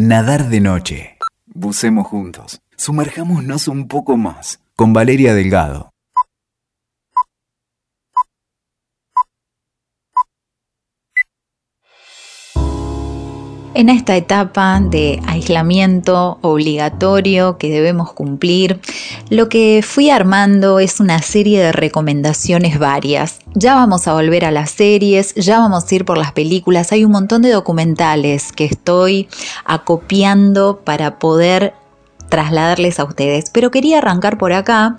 Nadar de noche. Bucemos juntos. Sumerjámonos un poco más. Con Valeria Delgado. En esta etapa de aislamiento obligatorio que debemos cumplir, lo que fui armando es una serie de recomendaciones varias. Ya vamos a volver a las series, ya vamos a ir por las películas, hay un montón de documentales que estoy acopiando para poder trasladarles a ustedes. Pero quería arrancar por acá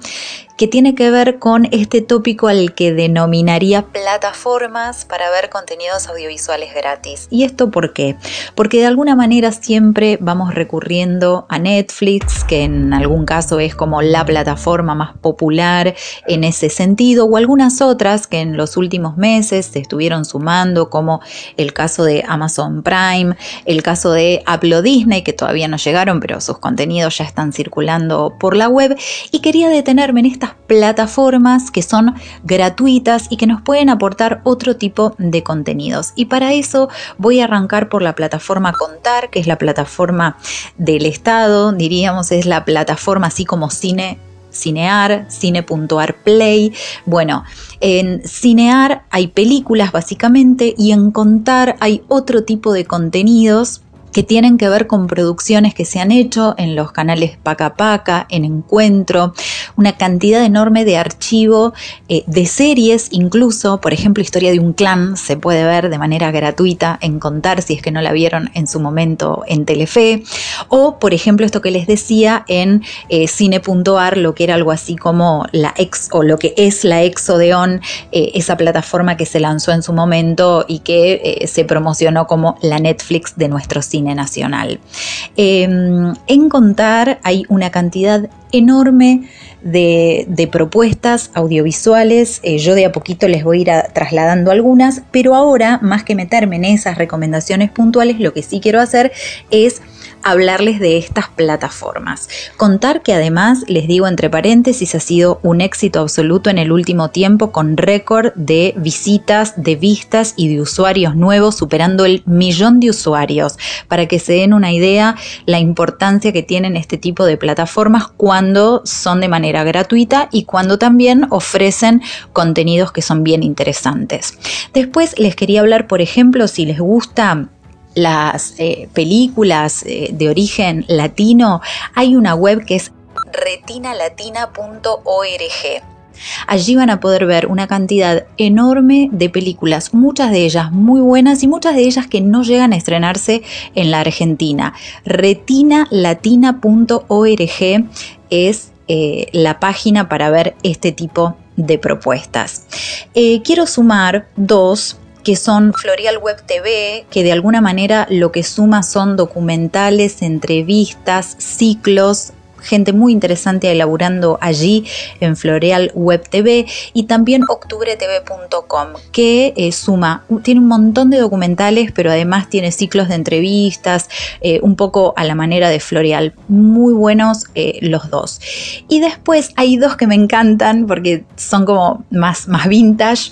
que tiene que ver con este tópico al que denominaría plataformas para ver contenidos audiovisuales gratis. ¿Y esto por qué? Porque de alguna manera siempre vamos recurriendo a Netflix, que en algún caso es como la plataforma más popular en ese sentido, o algunas otras que en los últimos meses se estuvieron sumando, como el caso de Amazon Prime, el caso de Apple Disney, que todavía no llegaron, pero sus contenidos ya están circulando por la web, y quería detenerme en estas plataformas que son gratuitas y que nos pueden aportar otro tipo de contenidos. Y para eso voy a arrancar por la plataforma Contar, que es la plataforma del Estado, diríamos, es la plataforma así como cine Cinear, Cine.ar Play. Bueno, en Cinear hay películas básicamente y en Contar hay otro tipo de contenidos que tienen que ver con producciones que se han hecho en los canales Paca Paca, en Encuentro, una cantidad enorme de archivo eh, de series, incluso, por ejemplo, Historia de un clan se puede ver de manera gratuita en Contar si es que no la vieron en su momento en Telefe, o por ejemplo esto que les decía en eh, cine.ar, lo que era algo así como la ex o lo que es la Exodeon, eh, esa plataforma que se lanzó en su momento y que se promocionó como la Netflix de nuestro cine nacional. Em, en Contar hay una cantidad enorme de, propuestas audiovisuales. Eh, yo de a poquito les voy a ir trasladando algunas, pero ahora, más que meterme en esas recomendaciones puntuales, lo que sí quiero hacer es hablarles de estas plataformas. Contar que además, les digo entre paréntesis, ha sido un éxito absoluto en el último tiempo con récord de visitas, de vistas y de usuarios nuevos, superando el millón de usuarios. Para que se den una idea, la importancia que tienen este tipo de plataformas cuando son de manera gratuita y cuando también ofrecen contenidos que son bien interesantes. Después les quería hablar, por ejemplo, si les gusta las eh, películas eh, de origen latino, hay una web que es retinalatina.org. Allí van a poder ver una cantidad enorme de películas, muchas de ellas muy buenas y muchas de ellas que no llegan a estrenarse en la Argentina. retinalatina.org es eh, la página para ver este tipo de propuestas. quiero sumar dos que son Florial Web TV, que de alguna manera lo que suma son documentales, entrevistas, ciclos, gente muy interesante elaborando allí en Floreal Web TV y también octubretv.com que eh, suma, tiene un montón de documentales pero además tiene ciclos de entrevistas eh, un poco a la manera de Floreal, muy buenos eh, los dos. Y después hay dos que me encantan porque son como más, más vintage.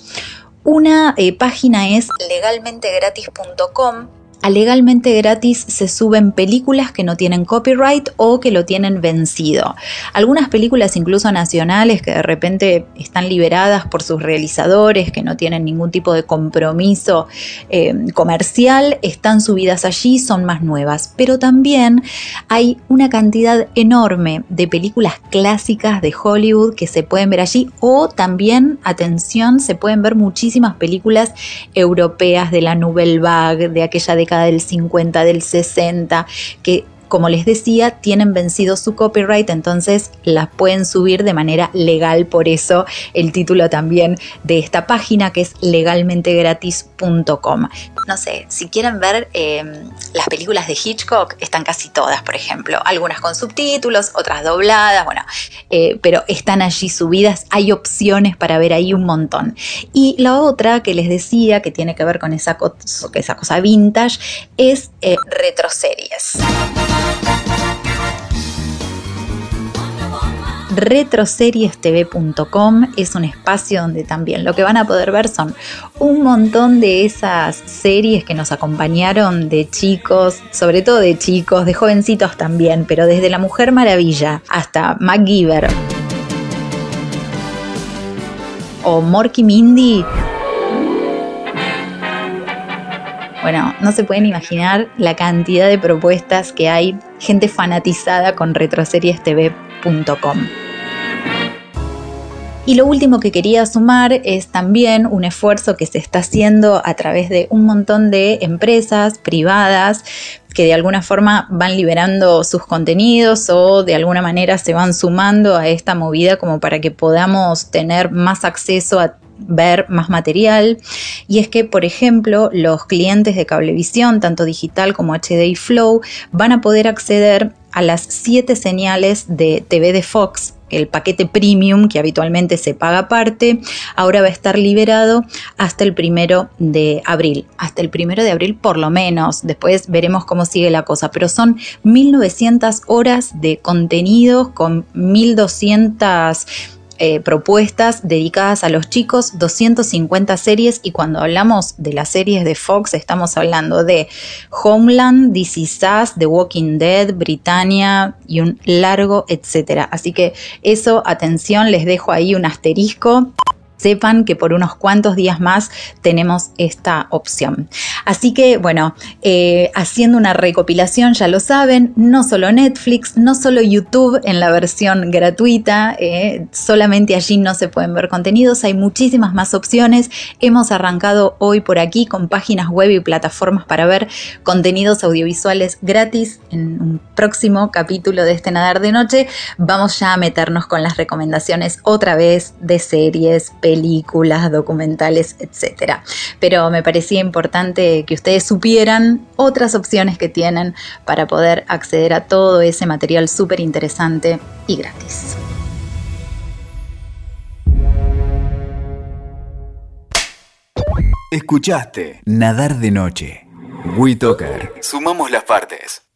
Una eh, página es legalmentegratis.com a legalmente gratis se suben películas que no tienen copyright o que lo tienen vencido. Algunas películas incluso nacionales que de repente están liberadas por sus realizadores, que no tienen ningún tipo de compromiso eh, comercial, están subidas allí, son más nuevas. Pero también hay una cantidad enorme de películas clásicas de Hollywood que se pueden ver allí o también, atención, se pueden ver muchísimas películas europeas de la Nouvelle Vague, de aquella de del 50, del 60, que como les decía, tienen vencido su copyright, entonces las pueden subir de manera legal, por eso el título también de esta página que es legalmentegratis.com. No sé, si quieren ver em, las películas de Hitchcock, están casi todas, por ejemplo, algunas con subtítulos, otras dobladas, bueno, eh, pero están allí subidas, hay opciones para ver ahí un montón. Y la otra que les decía, que tiene que ver con esa, cosa vintage, es eh, retroseries. retroseriestv.com es un espacio donde también lo que van a poder ver son un montón de esas series que nos acompañaron de chicos, sobre todo de chicos, de jovencitos también, pero desde La Mujer Maravilla hasta MacGyver o Morky Mindy Bueno, no se pueden imaginar la cantidad de propuestas que hay, gente fanatizada con retroseriestv.com. Y lo último que quería sumar es también un esfuerzo que se está haciendo a través de un montón de empresas privadas que de alguna forma van liberando sus contenidos o de alguna manera se van sumando a esta movida como para que podamos tener más acceso a ver más material. Y es que, por ejemplo, los clientes de cablevisión, tanto digital como HD y Flow, van a poder acceder a las siete señales de TV de Fox el paquete premium que habitualmente se paga aparte, ahora va a estar liberado hasta el primero de abril. Hasta el primero de abril por lo menos. Después veremos cómo sigue la cosa. Pero son 1900 horas de contenidos con 1200 eh, propuestas dedicadas a los chicos, 250 series y cuando hablamos de las series de Fox estamos hablando de Homeland, DC Sass, The Walking Dead, Britannia y un largo etcétera. Así que eso, atención, les dejo ahí un asterisco sepan que por unos cuantos días más tenemos esta opción. Así que bueno, eh, haciendo una recopilación, ya lo saben, no solo Netflix, no solo YouTube en la versión gratuita, eh, solamente allí no se pueden ver contenidos, hay muchísimas más opciones. Hemos arrancado hoy por aquí con páginas web y plataformas para ver contenidos audiovisuales gratis. En un próximo capítulo de este Nadar de Noche vamos ya a meternos con las recomendaciones otra vez de series, películas, documentales, etc. Pero me parecía importante que ustedes supieran otras opciones que tienen para poder acceder a todo ese material súper interesante y gratis. Escuchaste Nadar de Noche. WeToker. Sumamos las partes.